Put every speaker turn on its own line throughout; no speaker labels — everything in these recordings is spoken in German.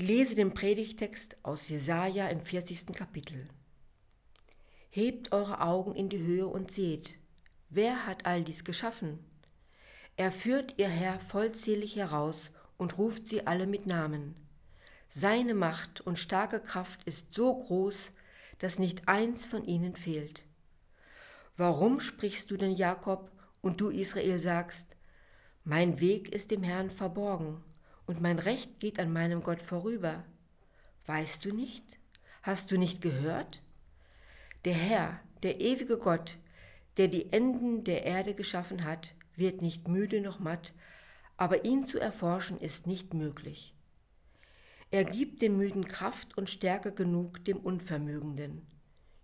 lese den Predigtext aus Jesaja im 40. Kapitel. Hebt eure Augen in die Höhe und seht, wer hat all dies geschaffen? Er führt ihr Herr vollzählig heraus und ruft sie alle mit Namen. Seine Macht und starke Kraft ist so groß, dass nicht eins von ihnen fehlt. Warum sprichst du denn Jakob und du Israel sagst, mein Weg ist dem Herrn verborgen und mein Recht geht an meinem Gott vorüber? Weißt du nicht? Hast du nicht gehört? Der Herr, der ewige Gott, der die Enden der Erde geschaffen hat, wird nicht müde noch matt, aber ihn zu erforschen ist nicht möglich. Er gibt dem Müden Kraft und Stärke genug dem Unvermögenden.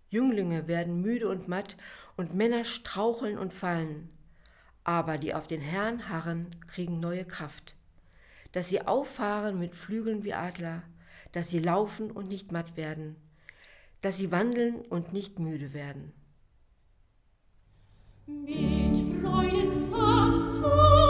Jünglinge werden müde und matt, und Männer straucheln und fallen. Aber die auf den Herrn harren, kriegen neue Kraft. Dass sie auffahren mit Flügeln wie Adler, dass sie laufen und nicht matt werden, dass sie wandeln und nicht müde werden.
Mit Freuden sagt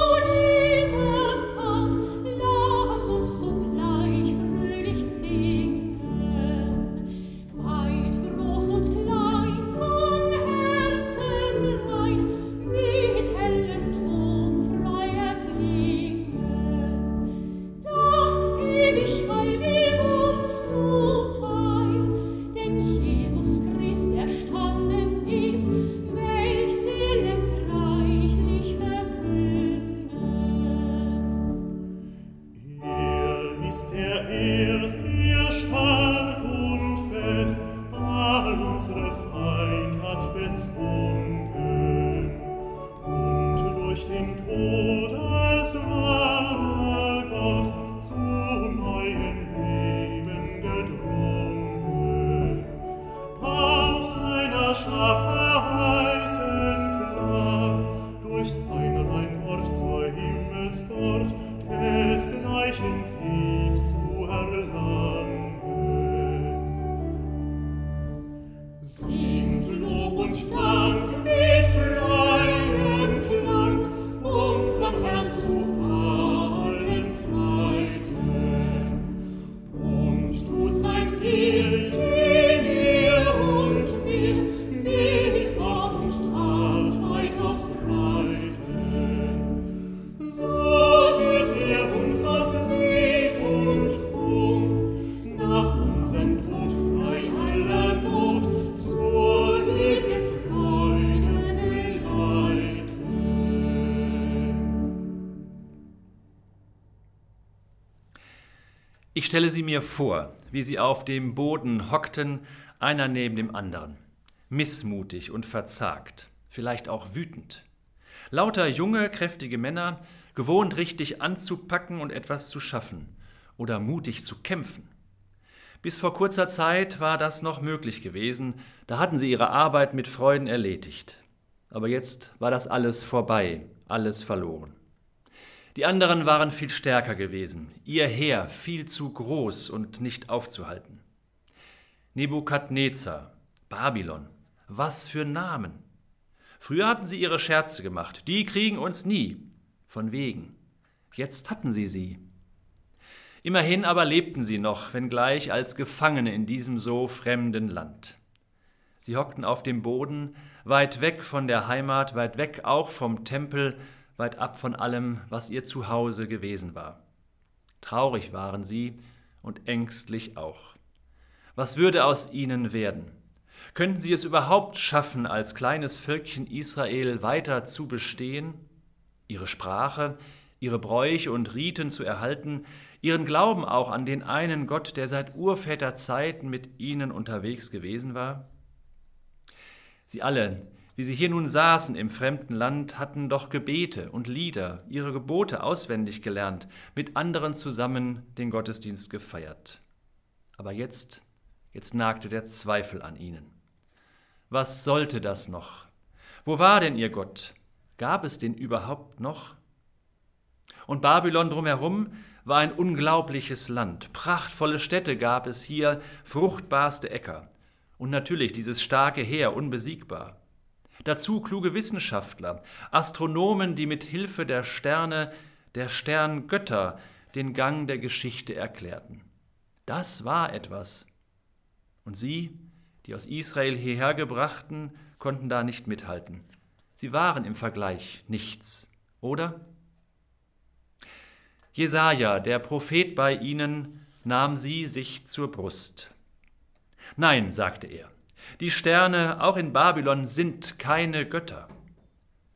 Ich stelle sie mir vor, wie sie auf dem Boden hockten, einer neben dem anderen, missmutig und verzagt, vielleicht auch wütend. Lauter junge, kräftige Männer, gewohnt richtig anzupacken und etwas zu schaffen oder mutig zu kämpfen. Bis vor kurzer Zeit war das noch möglich gewesen, da hatten sie ihre Arbeit mit Freuden erledigt. Aber jetzt war das alles vorbei, alles verloren. Die anderen waren viel stärker gewesen, ihr Heer viel zu groß und nicht aufzuhalten. Nebukadnezar, Babylon, was für Namen. Früher hatten sie ihre Scherze gemacht, die kriegen uns nie, von wegen. Jetzt hatten sie sie. Immerhin aber lebten sie noch, wenngleich als Gefangene in diesem so fremden Land. Sie hockten auf dem Boden, weit weg von der Heimat, weit weg auch vom Tempel, weit ab von allem, was ihr Zuhause gewesen war. Traurig waren sie und ängstlich auch. Was würde aus ihnen werden? Könnten sie es überhaupt schaffen, als kleines Völkchen Israel weiter zu bestehen, ihre Sprache, ihre Bräuche und Riten zu erhalten, ihren Glauben auch an den einen Gott, der seit Urväterzeiten mit ihnen unterwegs gewesen war? Sie alle, wie sie hier nun saßen im fremden Land, hatten doch Gebete und Lieder, ihre Gebote auswendig gelernt, mit anderen zusammen den Gottesdienst gefeiert. Aber jetzt, jetzt nagte der Zweifel an ihnen. Was sollte das noch? Wo war denn ihr Gott? Gab es den überhaupt noch? Und Babylon drumherum war ein unglaubliches Land. Prachtvolle Städte gab es hier, fruchtbarste Äcker. Und natürlich dieses starke Heer, unbesiegbar. Dazu kluge Wissenschaftler, Astronomen, die mit Hilfe der Sterne, der Sterngötter, den Gang der Geschichte erklärten. Das war etwas. Und sie, die aus Israel hierher gebrachten, konnten da nicht mithalten. Sie waren im Vergleich nichts, oder? Jesaja, der Prophet bei ihnen, nahm sie sich zur Brust. Nein, sagte er, die Sterne auch in Babylon sind keine Götter.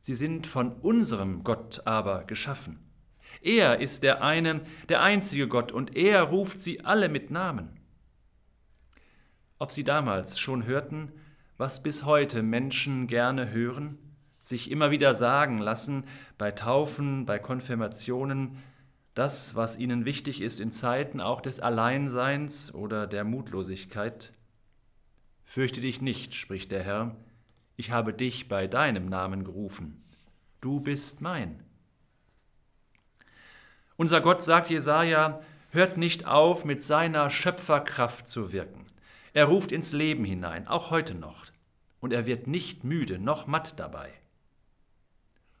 Sie sind von unserem Gott aber geschaffen. Er ist der eine, der einzige Gott, und er ruft sie alle mit Namen. Ob sie damals schon hörten, was bis heute Menschen gerne hören, sich immer wieder sagen lassen, bei Taufen, bei Konfirmationen, das, was ihnen wichtig ist in Zeiten auch des Alleinseins oder der Mutlosigkeit. Fürchte dich nicht, spricht der Herr, ich habe dich bei deinem Namen gerufen. Du bist mein. Unser Gott sagt Jesaja, hört nicht auf, mit seiner Schöpferkraft zu wirken. Er ruft ins Leben hinein, auch heute noch, und er wird nicht müde noch matt dabei.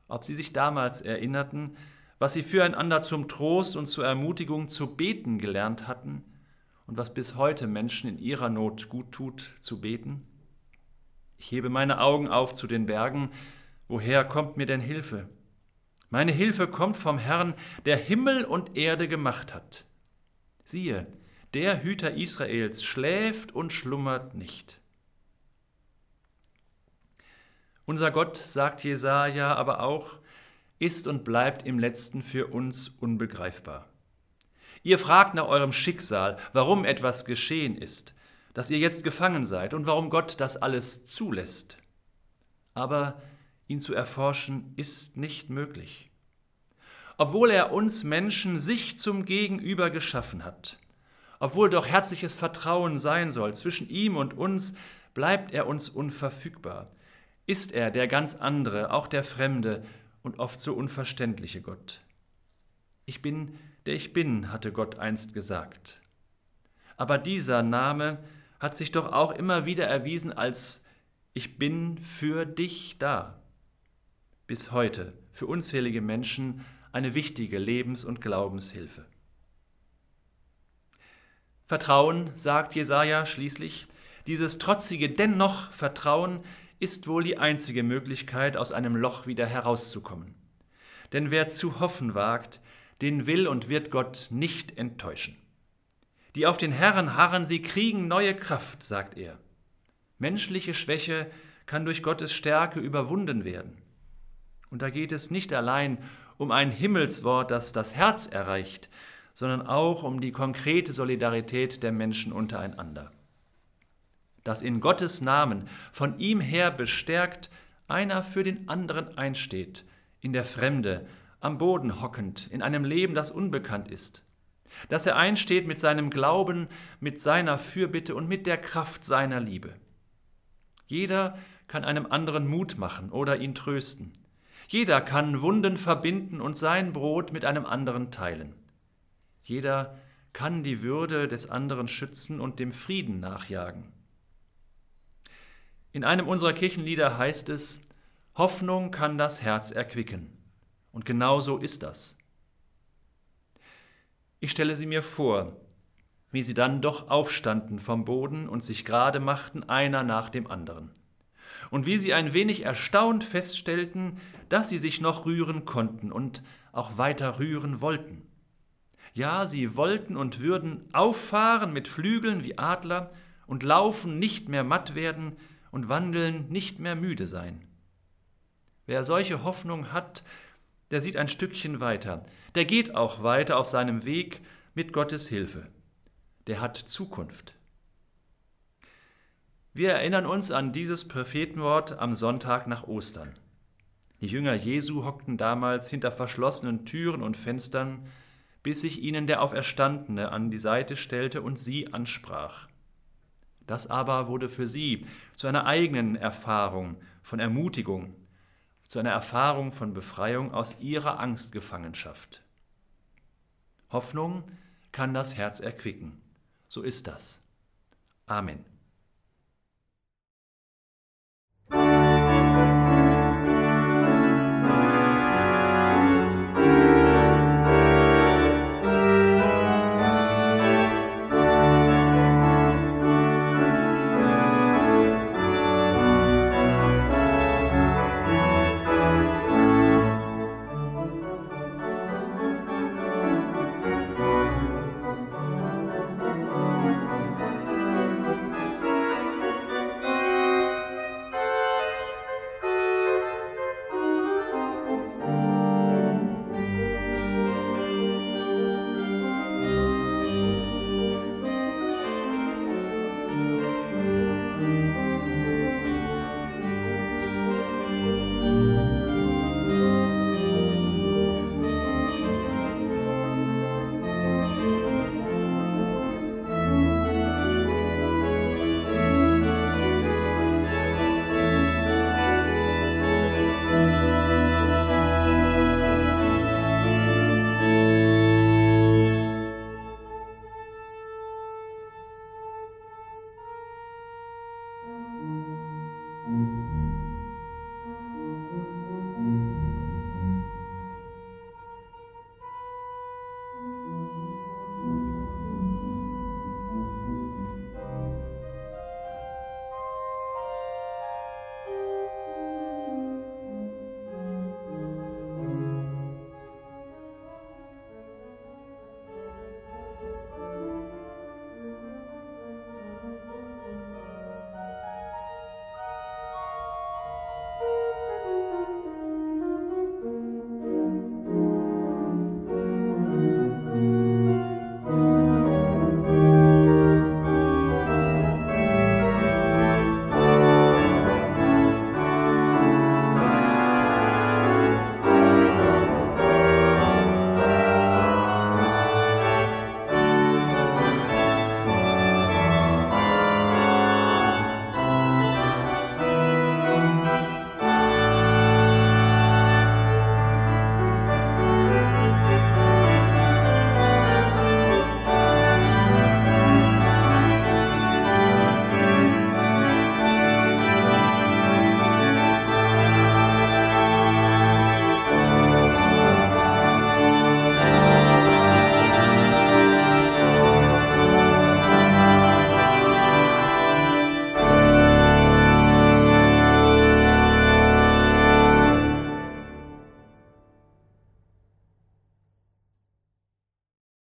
Ob Sie sich damals erinnerten, was Sie füreinander zum Trost und zur Ermutigung zu beten gelernt hatten und was bis heute Menschen in ihrer Not gut tut, zu beten? Ich hebe meine Augen auf zu den Bergen, woher kommt mir denn Hilfe? Meine Hilfe kommt vom Herrn, der Himmel und Erde gemacht hat. Siehe, der Hüter Israels schläft und schlummert nicht. Unser Gott, sagt Jesaja aber auch, ist und bleibt im letzten für uns unbegreifbar. Ihr fragt nach eurem Schicksal, warum etwas geschehen ist, dass ihr jetzt gefangen seid und warum Gott das alles zulässt. Aber ihn zu erforschen ist nicht möglich. Obwohl er uns Menschen sich zum Gegenüber geschaffen hat, obwohl doch herzliches Vertrauen sein soll zwischen ihm und uns, bleibt er uns unverfügbar. Ist er der ganz andere, auch der fremde und oft so unverständliche Gott. Ich bin, der ich bin, hatte Gott einst gesagt. Aber dieser Name hat sich doch auch immer wieder erwiesen als Ich bin für dich da. Bis heute für unzählige Menschen eine wichtige Lebens- und Glaubenshilfe. Vertrauen, sagt Jesaja schließlich, dieses trotzige dennoch Vertrauen ist wohl die einzige Möglichkeit, aus einem Loch wieder herauszukommen. Denn wer zu hoffen wagt, den will und wird Gott nicht enttäuschen. Die auf den Herrn harren, sie kriegen neue Kraft, sagt er. Menschliche Schwäche kann durch Gottes Stärke überwunden werden. Und da geht es nicht allein um ein Himmelswort, das das Herz erreicht, sondern auch um die konkrete Solidarität der Menschen untereinander. Dass in Gottes Namen von ihm her bestärkt einer für den anderen einsteht, in der Fremde, am Boden hockend, in einem Leben, das unbekannt ist. Dass er einsteht mit seinem Glauben, mit seiner Fürbitte und mit der Kraft seiner Liebe. Jeder kann einem anderen Mut machen oder ihn trösten. Jeder kann Wunden verbinden und sein Brot mit einem anderen teilen. Jeder kann die Würde des anderen schützen und dem Frieden nachjagen. In einem unserer Kirchenlieder heißt es, Hoffnung kann das Herz erquicken. Und genau so ist das. Ich stelle sie mir vor, wie sie dann doch aufstanden vom Boden und sich gerade machten, einer nach dem anderen. Und wie sie ein wenig erstaunt feststellten, dass sie sich noch rühren konnten und auch weiter rühren wollten. Ja, sie wollten und würden auffahren mit Flügeln wie Adler und laufen, nicht mehr matt werden und wandeln, nicht mehr müde sein. Wer solche Hoffnung hat, der sieht ein Stückchen weiter, der geht auch weiter auf seinem Weg mit Gottes Hilfe. Der hat Zukunft. Wir erinnern uns an dieses Prophetenwort am Sonntag nach Ostern. Die Jünger Jesu hockten damals hinter verschlossenen Türen und Fenstern, bis sich ihnen der Auferstandene an die Seite stellte und sie ansprach. Das aber wurde für sie zu einer eigenen Erfahrung von Ermutigung, zu einer Erfahrung von Befreiung aus ihrer Angstgefangenschaft. Hoffnung kann das Herz erquicken. So ist das. Amen.